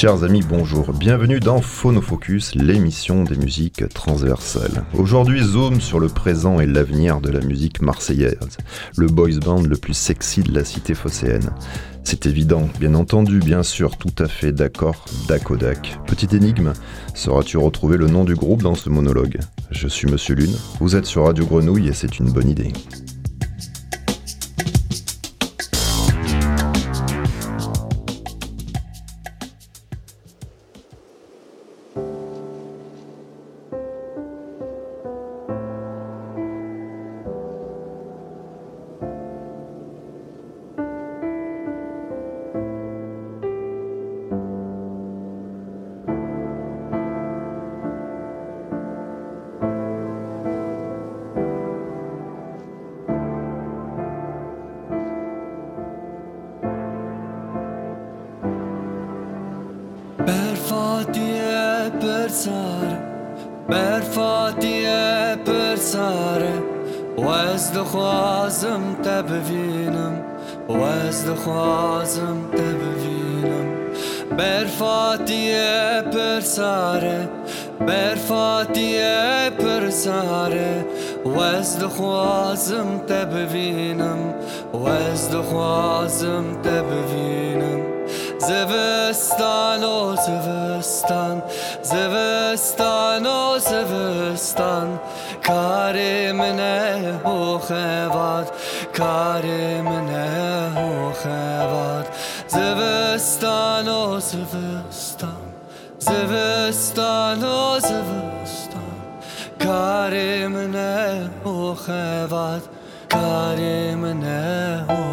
Chers amis, bonjour. Bienvenue dans Phonofocus, l'émission des musiques transversales. Aujourd'hui, zoom sur le présent et l'avenir de la musique marseillaise, le boys band le plus sexy de la cité phocéenne. C'est évident, bien entendu, bien sûr, tout à fait d'accord, Dakodak. Petite énigme, sauras-tu retrouver le nom du groupe dans ce monologue? Je suis Monsieur Lune, vous êtes sur Radio Grenouille et c'est une bonne idée. țară Per fatie për sare Wes dhe khazëm të bëvinëm Wes dhe khazëm të bëvinëm Per fatie për sare Per fatie për sare Wes dhe khazëm të bëvinëm Wes Zıvıstan o zıvıstan Zıvıstan o zıvıstan Karimine o hevat Karimine o hevat Zıvıstan o zıvıstan Zıvıstan o zıvıstan Karimine o hevat Karimine o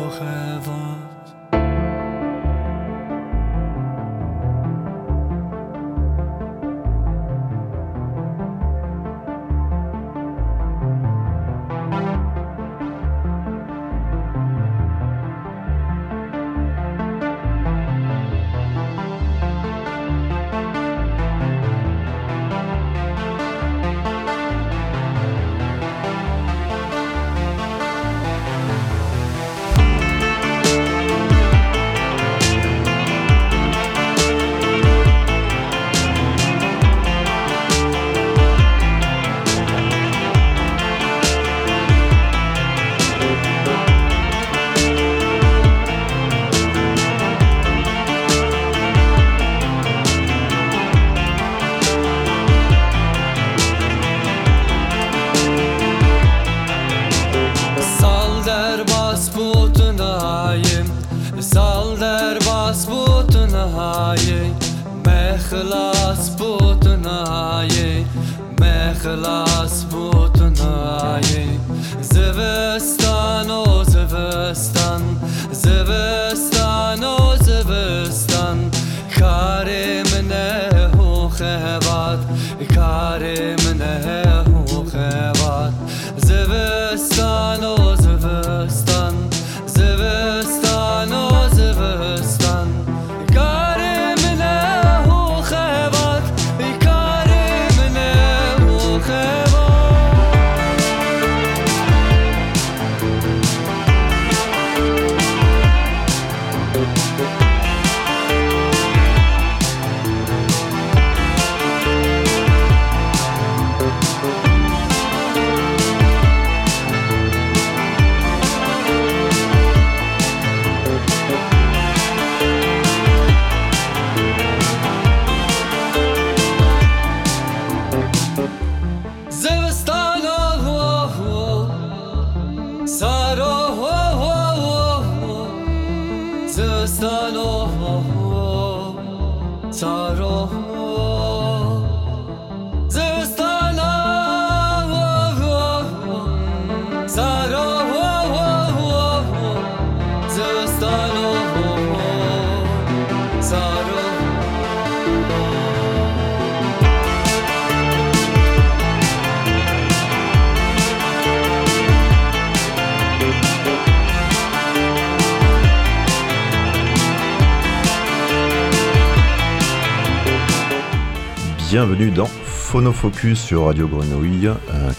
bienvenue dans Phonofocus sur Radio Grenouille,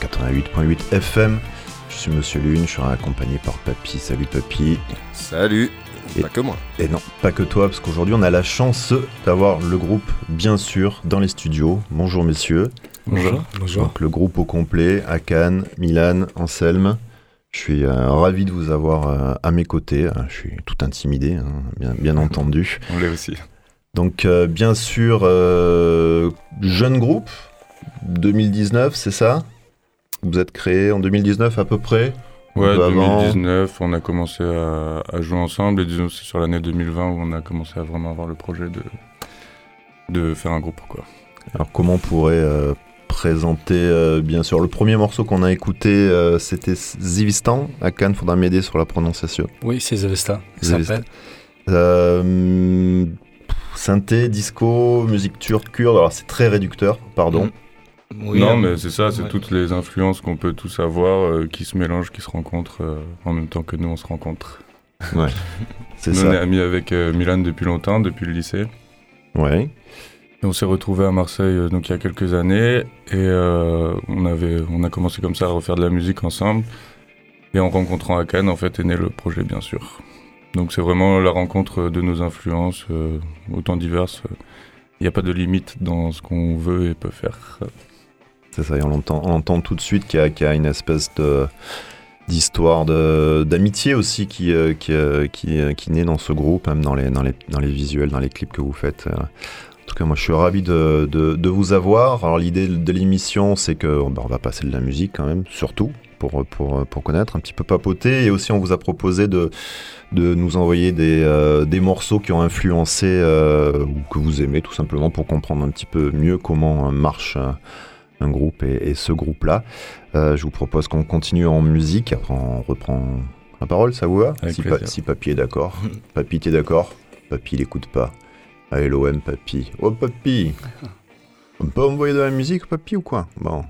88.8 FM. Je suis Monsieur Lune, je suis accompagné par Papy. Salut Papy. Salut. pas que moi. Et non, pas que toi, parce qu'aujourd'hui on a la chance d'avoir le groupe, bien sûr, dans les studios. Bonjour messieurs. Bonjour. Bonjour. Donc le groupe au complet, Akan, Milan, Anselme. Je suis euh, ravi de vous avoir euh, à mes côtés. Euh, Je suis tout intimidé, hein, bien, bien entendu. On l'est aussi. Donc euh, bien sûr, euh, jeune groupe, 2019, c'est ça? Vous êtes créé en 2019 à peu près? Ouais, peu avant. 2019, on a commencé à, à jouer ensemble et disons c'est sur l'année 2020 où on a commencé à vraiment avoir le projet de, de faire un groupe quoi. Alors comment on pourrait euh, présenter, euh, bien sûr, le premier morceau qu'on a écouté, euh, c'était Zivistan. Akan, faudra m'aider sur la prononciation. Oui, c'est Zavesta. Ça s'appelle. Synthé, disco, musique turque, kurde, alors c'est très réducteur, pardon. Oui, non euh, mais c'est ça, c'est ouais. toutes les influences qu'on peut tous avoir euh, qui se mélangent, qui se rencontrent euh, en même temps que nous on se rencontre. C'est Nous on est ça. amis avec euh, Milan depuis longtemps, depuis le lycée. Ouais. Et on s'est retrouvés à Marseille donc il y a quelques années et euh, on avait on a commencé comme ça à refaire de la musique ensemble et en rencontrant Akan en fait est né le projet bien sûr. Donc c'est vraiment la rencontre de nos influences euh, autant diverses. Il n'y a pas de limite dans ce qu'on veut et peut faire. C'est ça, on entend, tout de suite qu'il y, a- une espèce d'histoire d'amitié aussi qui, euh, qui, euh, euh, naît dans ce groupe, même dans les, visuels, dans les clips que vous faites. euh. En tout cas, moi, je suis ravi de vous avoir. Alors, l'idée de l'émission, c'est que bah, on va passer de la musique quand même, surtout pour, pour, pour connaître, un petit peu papoter. Et aussi, on vous a proposé de, de nous envoyer des, euh, des morceaux qui ont influencé euh, ou que vous aimez, tout simplement, pour comprendre un petit peu mieux comment euh, marche un groupe et, et ce groupe-là. Euh, je vous propose qu'on continue en musique, après on reprend la parole, ça vous va si, si Papy est d'accord. Papy, t'es d'accord? Papy, il écoute pas. Ah, LOM, Papy. Oh, Papy On peut envoyer de la musique, Papy, ou quoi? Bon.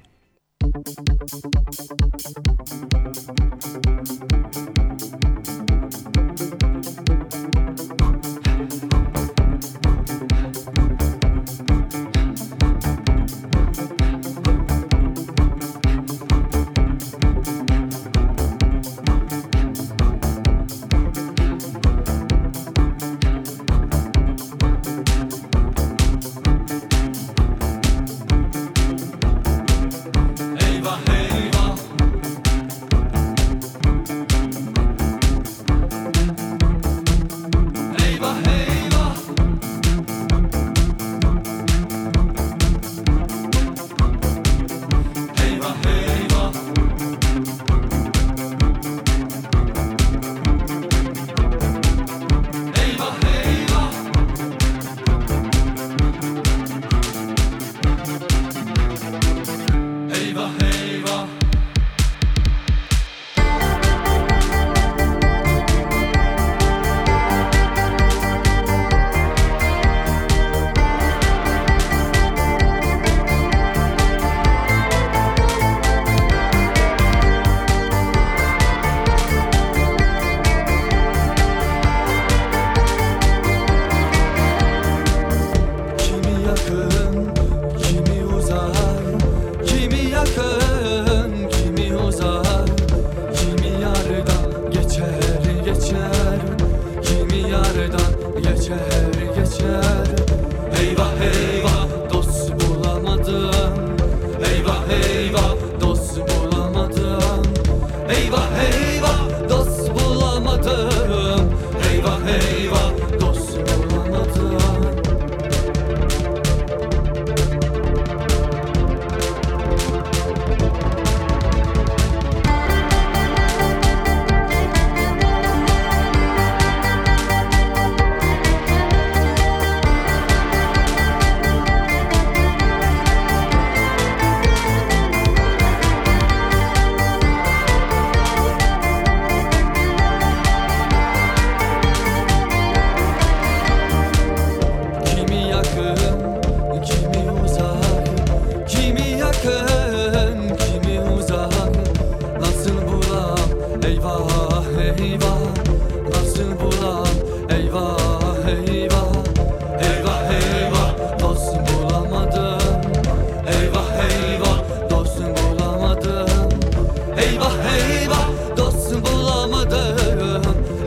Eyvah eyvah nasıl bulam Eyvah eyvah eyvah eyvah Dost bulamadım Eyvah eyvah dost bulamadım Eyvah eyvah dost bulamadım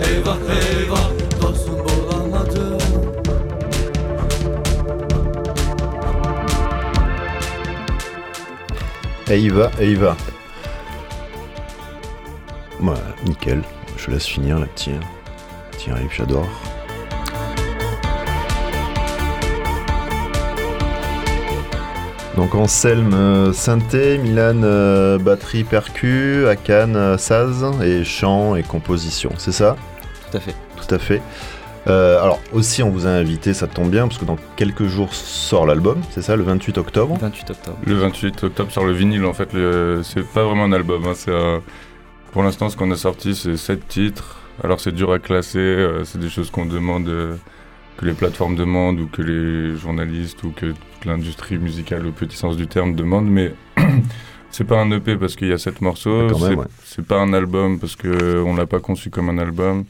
Eyvah eyvah dost bulamadım Eyvah eyvah. Laisse finir la petite. Petit riff, j'adore. Donc Anselme euh, synthé, Milan euh, batterie percu, Akan euh, saz et chant et composition, c'est ça? Tout à fait. Tout à fait. Euh, alors aussi on vous a invité, ça tombe bien parce que dans quelques jours sort l'album, c'est ça, le 28 octobre? 28 octobre. Le 28 octobre sur le vinyle, en fait, le- c'est pas vraiment un album. hein, c'est un- Pour l'instant, ce qu'on a sorti, c'est 7 titres. Alors c'est dur à classer, euh, c'est des choses qu'on demande, euh, que les plateformes demandent ou que les journalistes ou que toute l'industrie musicale au petit sens du terme demande, mais c'est pas un EP parce qu'il y a 7 morceaux, même, c'est ouais. pas un album parce que on l'a pas conçu comme un album.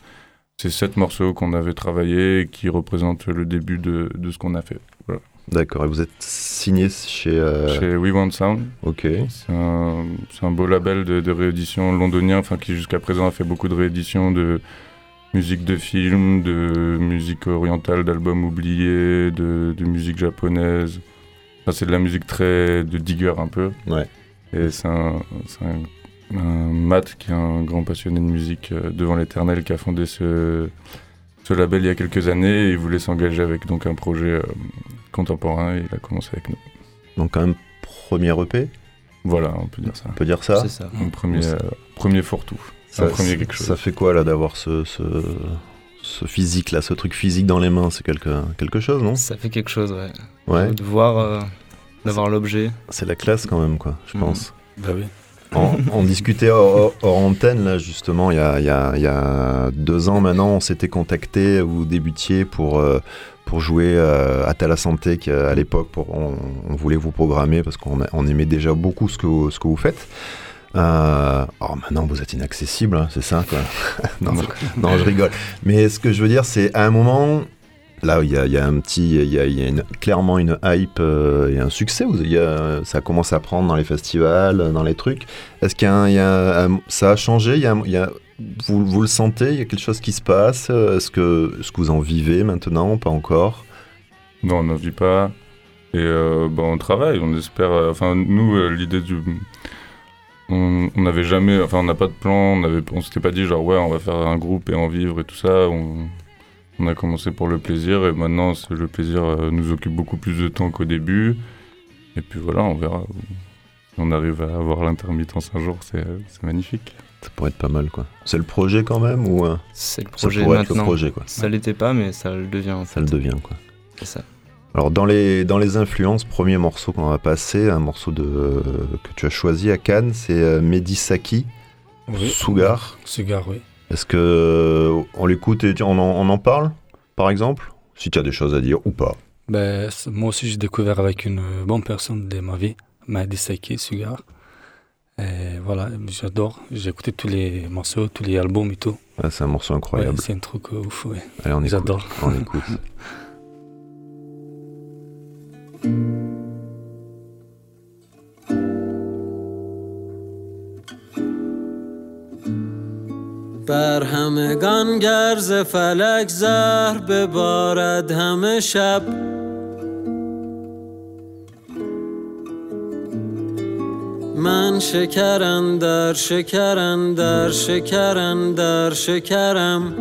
C'est 7 morceaux qu'on avait travaillés et qui représentent le début de, de ce qu'on a fait. D'accord, et vous êtes signé chez... euh, Chez We Want Sound. Ok, C'est un, beau label de, de réédition londonien, enfin qui jusqu'à présent a fait beaucoup de rééditions de musique de film, de musique orientale, d'albums oubliés, de, de musique japonaise. Enfin, c'est de la musique très de digger un peu. Ouais. Et c'est un, un, un Matt qui est un grand passionné de musique euh, devant l'éternel qui a fondé ce, ce label il y a quelques années et il voulait s'engager avec donc un projet euh, contemporain et il a commencé avec nous. donc quand même premier EP, Voilà, on peut dire ça. on peut dire ça C'est ça. Un premier, euh, premier fourre-tout. C'est ça, un premier quelque chose. ça fait quoi là d'avoir ce, ce, ce physique là, ce truc physique dans les mains, c'est quelque, quelque chose, non? Ça fait quelque chose, ouais. Ouais, De voir, euh, d'avoir l'objet. c'est la classe quand même, quoi, je Mhm. pense. Bah oui. On, on discutait hors, hors antenne, là, justement, il y a, il y a- il y a deux ans maintenant, on s'était contacté, vous débutiez pour, euh, pour jouer euh, à Tala Santé, qui, euh, à l'époque, on, on voulait vous programmer parce qu'on on aimait déjà beaucoup ce que vous, ce que vous faites. Euh, oh, maintenant, vous êtes inaccessible, hein, c'est ça, quoi. non, je- non, je rigole. Mais ce que je veux dire, c'est à un moment, là, il y a, y a un petit, il y a, clairement une hype euh, et un succès. Ça commence à prendre dans les festivals, dans les trucs. Est-ce qu'il ça a changé? Vous, le sentez? Il y a quelque chose qui se passe? Est-ce que, est-ce que vous en vivez maintenant Pas encore? Non, on n'en vit pas. Et euh, bah, on travaille, on espère. euh, Enfin, nous, euh, l'idée du. On n'avait jamais. Enfin, on n'a pas de plan, on avait, s'était pas dit genre, ouais, on va faire un groupe et en vivre et tout ça. On a commencé pour le plaisir et maintenant, c'est- le plaisir euh, nous occupe beaucoup plus de temps qu'au début. Et puis voilà, on verra. Si on arrive à avoir l'intermittence un jour, c'est c'est magnifique. Ça pourrait être pas mal, quoi. C'est le projet quand même ou euh, C'est le ça projet pourrait être le projet, quoi Ça l'était pas, mais ça le devient en Ça fait. le devient, quoi. C'est ça. Alors dans les, dans les influences, premier morceau qu'on va passer, un morceau de, que tu as choisi à Cannes, c'est euh, Medisaki, Oui. Sugar. Sugar, oui. Est-ce que euh, on l'écoute et on en, on en parle, par exemple? Si tu as des choses à dire ou pas. Ben, moi aussi, j'ai découvert avec une bonne personne de ma vie, Mahdi Saki, Sugar. Et voilà, j'adore. J'ai écouté tous les morceaux, tous les albums et tout. Ah, c'est un morceau Ouais, incroyable. c'est un truc ouf, ouais. Allez, on écoute. J'adore. On écoute. بر همگان گرز فلک زهر ببارد همه شب. من شکرم در شکرم در شکرم در شکرم.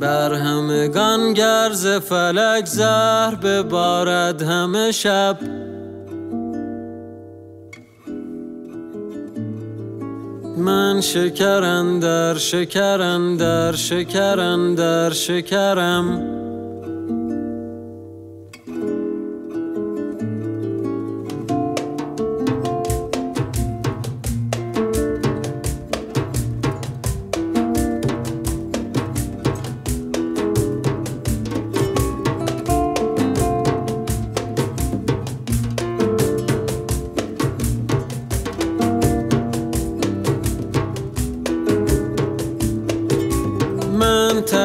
بر همگان گرز فلک زهر ببارد همه شب. من شکرم در شکرم در شکرم در شکرم.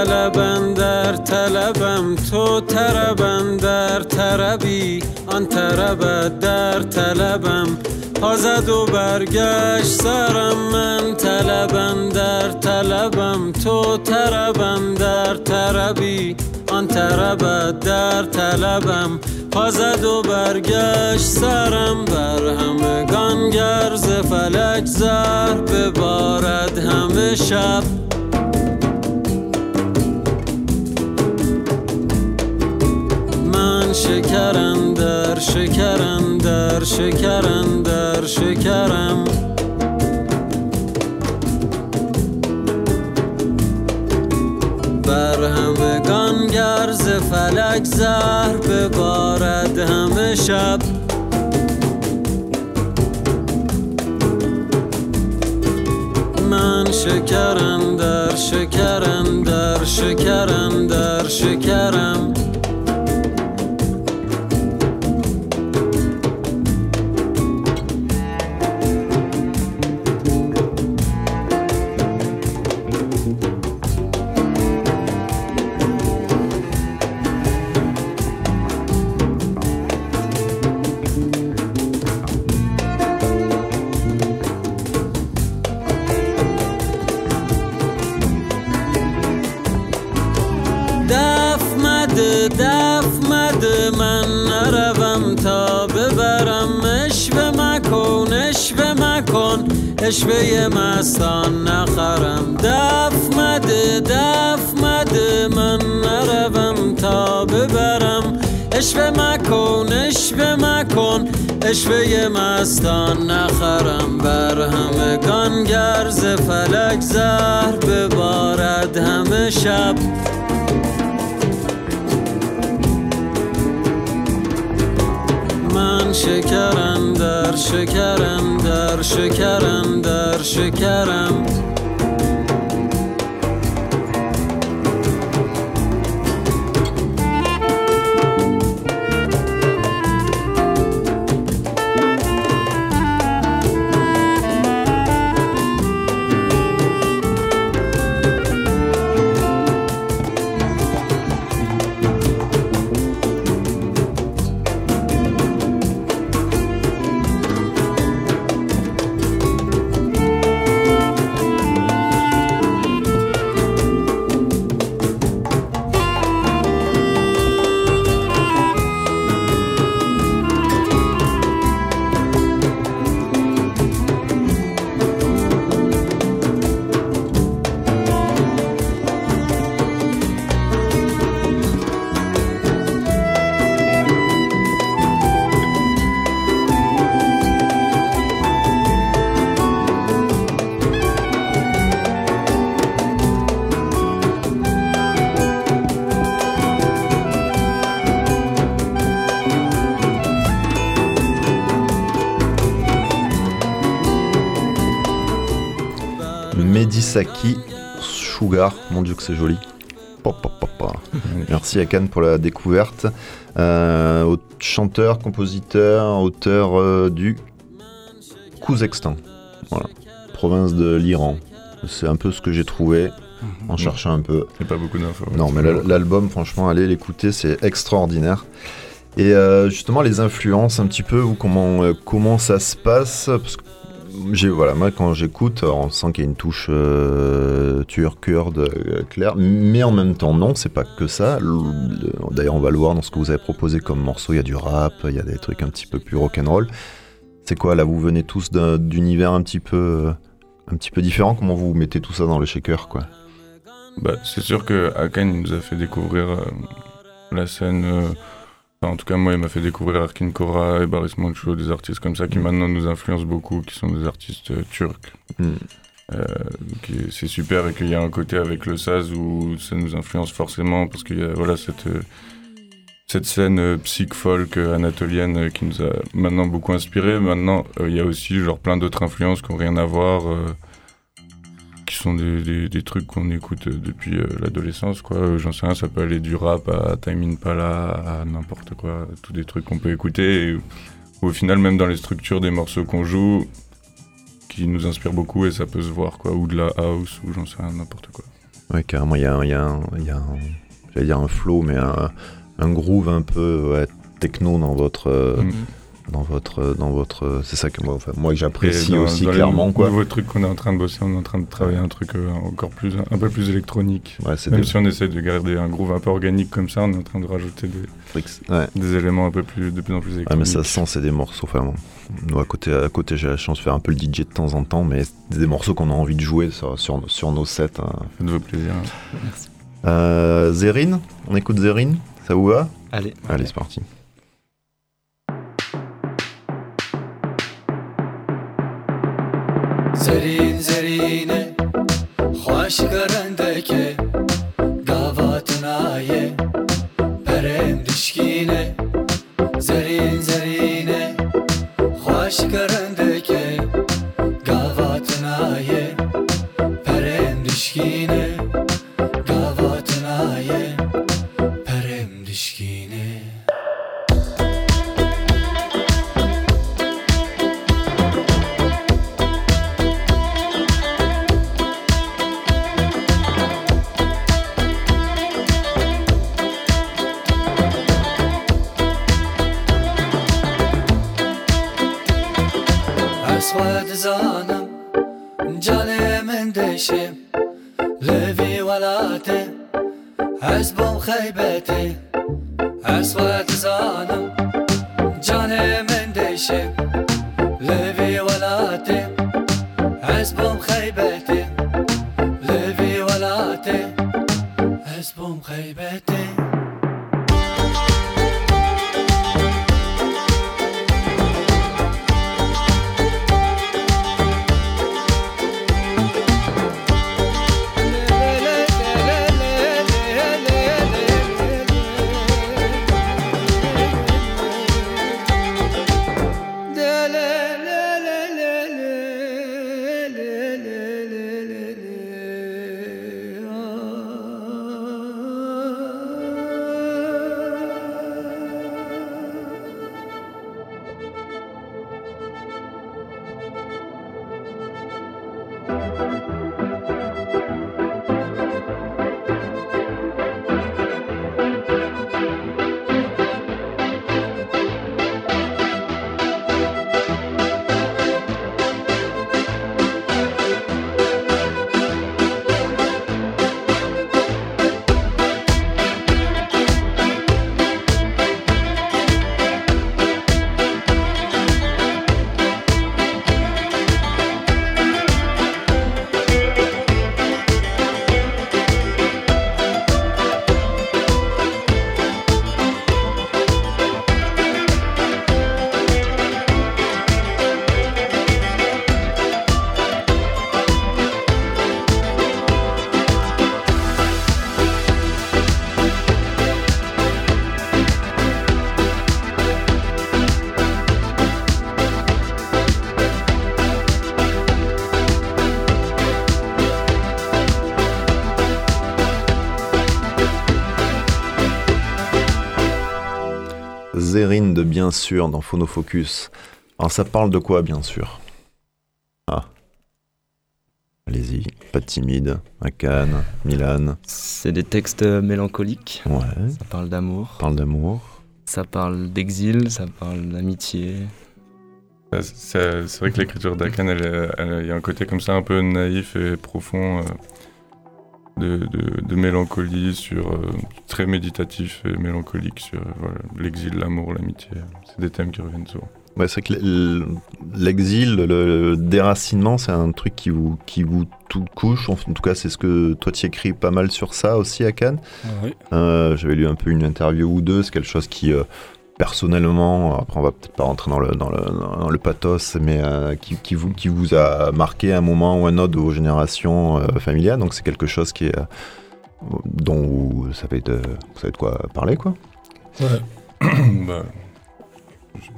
طلبم در طلبم تو طربم در طربی. آن طربت در طلبم. پازد و برگشت سرم من. طلبم در طلبم تو طربم در طربی. آن طربت در طلبم. پازد و برگشت سرم بر همگان گرز فلک زهر ببارد همه شب. در شکرم در شکرم در شکرم. بر همگان گرز فلک زهر ببارد همه شب. من شکرم در شکرم در شکرم در شکرم. اشوه مستان نخرم. دف مده دف مده من نروم تا ببرم. اشوه مکن اشوه مکن. اشوه مستان نخرم. بر همگان گرز فلک زهر ببارد همه شب. شکرم در شکرم در شکرم در شکرم. Medisaki Sugar, mon dieu que c'est joli. Merci à Cannes pour la découverte. Euh, chanteur, compositeur, auteur euh, du Kouzestan, voilà. province de l'Iran. C'est un peu ce que j'ai trouvé en cherchant un peu. Il n'y a pas beaucoup d'infos. Non, mais la- l'album, franchement, allez l'écouter, c'est extraordinaire. Et euh, justement, les influences, un petit peu, vous, comment, euh, comment ça se passe Parce que voilà, moi, quand j'écoute, on sent qu'il y a une touche euh, turque, kurde, euh, claire, mais en même temps, non, c'est pas que ça. Le- le- D'ailleurs, on va le voir dans ce que vous avez proposé comme morceau. Il y a du rap, il y a des trucs un petit peu plus rock'n'roll. C'est quoi, là, vous venez tous d'un- d'univers un petit peu. euh, un petit peu différent, comment vous mettez tout ça dans le shaker quoi? Bah, c'est sûr que Akan il nous a fait découvrir euh, la scène. Enfin, en tout cas, moi, il m'a fait découvrir Arkin Kora et Baris Mancho, des artistes comme ça qui maintenant nous influencent beaucoup, qui sont des artistes euh, turcs. Hmm. Euh, c'est super et qu'il y a un côté avec le Saz où ça nous influence forcément parce qu'il y a voilà, cette, euh, cette scène euh, psych folk euh, anatolienne qui nous a maintenant beaucoup inspiré. Maintenant, il y a aussi genre plein d'autres influences qui n'ont rien à voir. Sont des, des, des trucs qu'on écoute euh, depuis euh, l'adolescence, quoi. Euh, J'en sais rien, ça peut aller du rap à Time Impala, à n'importe quoi, tous des trucs qu'on peut écouter. Et, au final, même dans les structures des morceaux qu'on joue, qui nous inspirent beaucoup et ça peut se voir, quoi. Ou de la house, ou j'en sais rien, n'importe quoi. Ouais, carrément, il y a, y a un, il y a un- j'allais dire un flow, mais un, un groove un peu ouais, techno dans votre, euh, Mm. Dans votre, dans votre. C'est ça que moi, enfin, moi j'apprécie dans- aussi dans les clairement, quoi. nouveaux trucs qu'on est en train de bosser, on est en train de travailler un truc euh, encore plus, un peu plus électronique. Ouais, Même des si on essaie de garder un groove un peu organique comme ça, on est en train de rajouter des, Ouais. éléments un peu plus, de plus en plus Ouais, électroniques. mais ça sent, c'est des morceaux. Enfin, bon, nous, à côté, à côté j'ai la chance de faire un peu le DJ de temps en temps, mais c'est des morceaux qu'on a envie de jouer sur, sur, sur nos sets. hein. Faites-vous plaisir. Merci. Euh, Zérine On écoute Zérine Ça vous va? Allez. Allez, c'est parti. زرین زرینه خوش کرنده de Bien sûr dans Phonofocus. Alors ça parle de quoi bien sûr? Ah. Allez-y, pas de timide. À Cannes, Milan. C'est des textes mélancoliques. Ouais, Ça parle d'amour. parle d'amour. Ça parle d'exil. Ça parle d'amitié. Euh, C'est vrai que l'écriture d'Akan, elle est- elle- il y a un côté comme ça un peu naïf et profond euh, de, de- de mélancolie, sur euh, très méditatif et mélancolique sur euh, voilà, l'exil, l'amour, l'amitié. C'est des thèmes qui reviennent souvent. Ouais, c'est que l'exil, le, le déracinement, c'est un truc qui vous, qui vous tout couche. En tout cas, c'est ce que toi, tu écris pas mal sur ça aussi à Cannes. Oui. Euh, J'avais lu un peu une interview ou deux. C'est quelque chose qui, euh, personnellement, après, on va peut-être pas rentrer dans le, dans le, dans le pathos, mais euh, qui, qui vous, qui vous a marqué un moment ou un autre de vos générations euh, familiales. Donc, c'est quelque chose qui est, euh, dont vous savez, de, vous savez de quoi parler, quoi. Bah, je-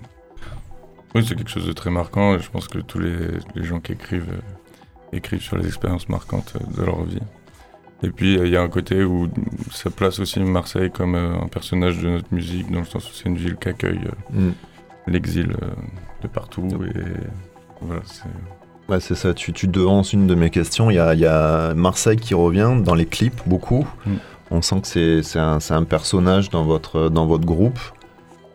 Oui, c'est quelque chose de très marquant et je pense que tous les, les gens qui écrivent euh, écrivent sur les expériences marquantes de leur vie. Et puis euh, il y a un côté où ça place aussi Marseille comme euh, un personnage de notre musique, dans le sens où c'est une ville qui accueille euh, Mm. l'exil de partout. Et voilà, c'est. Ouais, c'est ça, tu, tu devances une de mes questions. Il y a, il y a Marseille qui revient dans les clips, beaucoup. Mm. On sent que c'est un, personnage dans votre, dans votre groupe.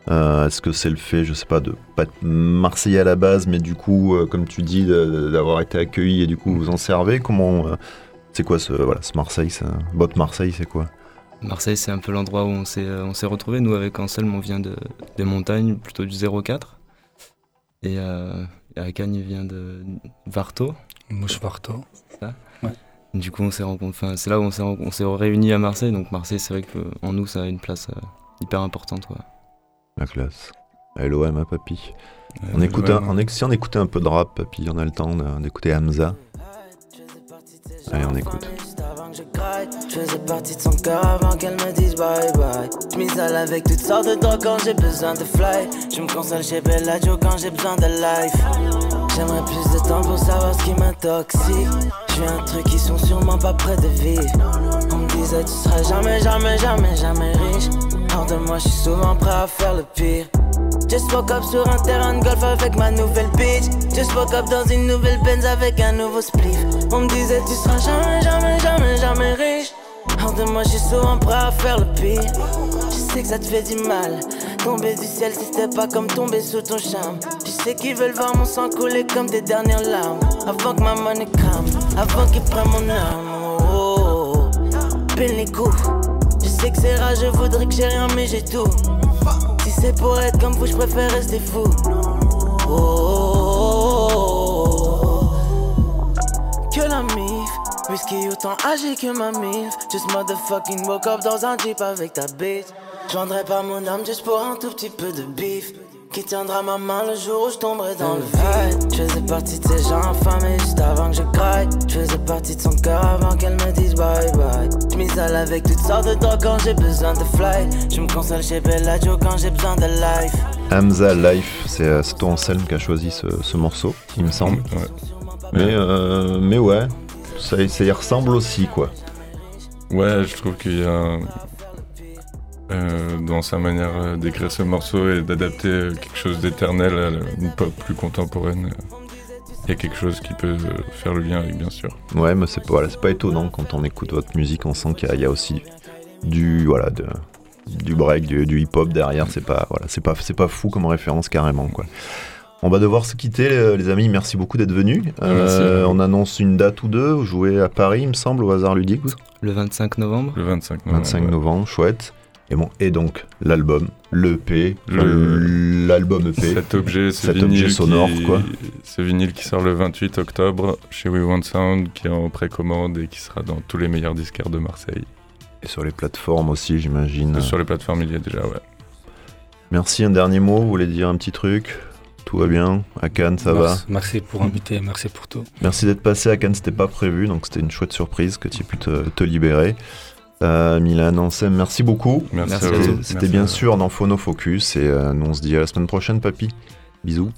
Euh, Est-ce que c'est le fait, je sais pas, de pas être Marseillais à la base, mais du coup, euh, comme tu dis, d'avoir été accueilli et du coup vous en servez? Comment euh, C'est quoi ce, voilà, ce Marseille ça- Votre Marseille, c'est quoi? Marseille, c'est un peu l'endroit où on s'est euh, on s'est retrouvés. Nous, avec Anselme, on vient de, des montagnes, plutôt du 04. Et, euh, il vient de Varto. Mouche Varto. Du coup, on s'est rencontrés. Enfin, c'est là où on s'est rencontrés- on s'est réunis à Marseille. Donc Marseille, c'est vrai qu'en nous, ça a une place euh, hyper importante. quoi. La classe. LOM, hein, papy? Euh, On écoute un, ouais, on, éc- si on écoutait un peu de rap, papy, on a le temps d'écouter Hamza. Allez, on écoute. Je faisais partie de son cœur avant qu'elle me dise bye bye. Je m'isole avec toutes sortes de drogues quand j'ai besoin de fly. Je me console chez Bellagio quand j'ai besoin de life. J'aimerais plus de temps pour savoir ce qui m'intoxique. Je fais un truc qui sont sûrement pas près de vivre. On me disait tu seras jamais, jamais, jamais, jamais riche. Hors de moi, je suis souvent prêt à faire le pire. Just woke up sur un terrain de golf avec ma nouvelle bitch. Just woke up dans une nouvelle Benz avec un nouveau spliff. On me disait tu seras jamais, jamais, jamais, jamais riche. Hors de moi, je suis souvent prêt à faire le pire. Je sais que ça te fait du mal. Tomber du ciel si c'était pas comme tomber sous ton charme. Je sais qu'ils veulent voir mon sang couler comme des dernières larmes. Avant que ma money crame, avant qu'ils prennent mon âme. Oh, oh, oh. Pile les coups. Je sais que c'est rare, je voudrais que j'ai rien, mais j'ai tout. Si c'est pour être comme vous, je préfère rester fou. Oh. Que la mif, whisky autant âgé que ma mif. Just motherfucking woke up dans un jeep avec ta bitch. Je vendrais pas mon âme juste pour un tout petit peu de bif. Qui tiendra ma main le jour où je tomberai dans le vide? Je faisais partie de ces gens affamés juste avant que je graille. Je faisais partie de son cœur avant qu'elle me dise bye bye. Je m'isole avec toutes sortes de drogues quand j'ai besoin de fly. Je me console chez Bellagio quand j'ai besoin de life. Hamza Life, c'est euh, c'est toi Anselme qui a choisi ce, ce morceau, il me semble. Ouais. Mais, euh, mais ouais, ça, ça y ressemble aussi, quoi. Ouais, je trouve qu'il y a euh, dans sa manière euh, d'écrire ce morceau et d'adapter euh, quelque chose d'éternel à une pop plus contemporaine. Il y a quelque chose qui peut faire le lien avec, bien sûr. Ouais, mais c'est pas, voilà, pas étonnant quand on écoute votre musique, on sent qu'il y a- il y, a aussi du, voilà, de, du break, du, du hip-hop derrière. C'est pas, voilà, c'est pas, c'est pas fou comme référence carrément, quoi. On va devoir se quitter, les, amis. Merci beaucoup d'être venus. Euh, on annonce une date ou deux. Vous jouez à Paris, il me semble, au hasard ludique. vous Le 25 novembre. Le 25 novembre. 25 ouais. novembre, chouette. Et bon, et donc l'album, l'EP, Le- l'album EP. Cet objet, ce Cet vinyle objet sonore, qui- quoi. Ce vinyle qui sort le 28 octobre chez We Want Sound, qui est en précommande et qui sera dans tous les meilleurs disquaires de Marseille. Et sur les plateformes aussi, j'imagine. Sur les plateformes, il y a déjà, ouais. Merci, un dernier mot, vous voulez dire un petit truc? Tout va bien? À Cannes, ça va? Merci, merci pour inviter, merci pour tout. Merci d'être passé à Cannes, c'était pas prévu, donc c'était une chouette surprise que tu aies pu te, te libérer. Euh, Milan, Ansem, merci beaucoup. Merci, Merci à vous. C'était bien sûr dans Phono Focus et euh, nous on se dit à la semaine prochaine, papy. Bisous.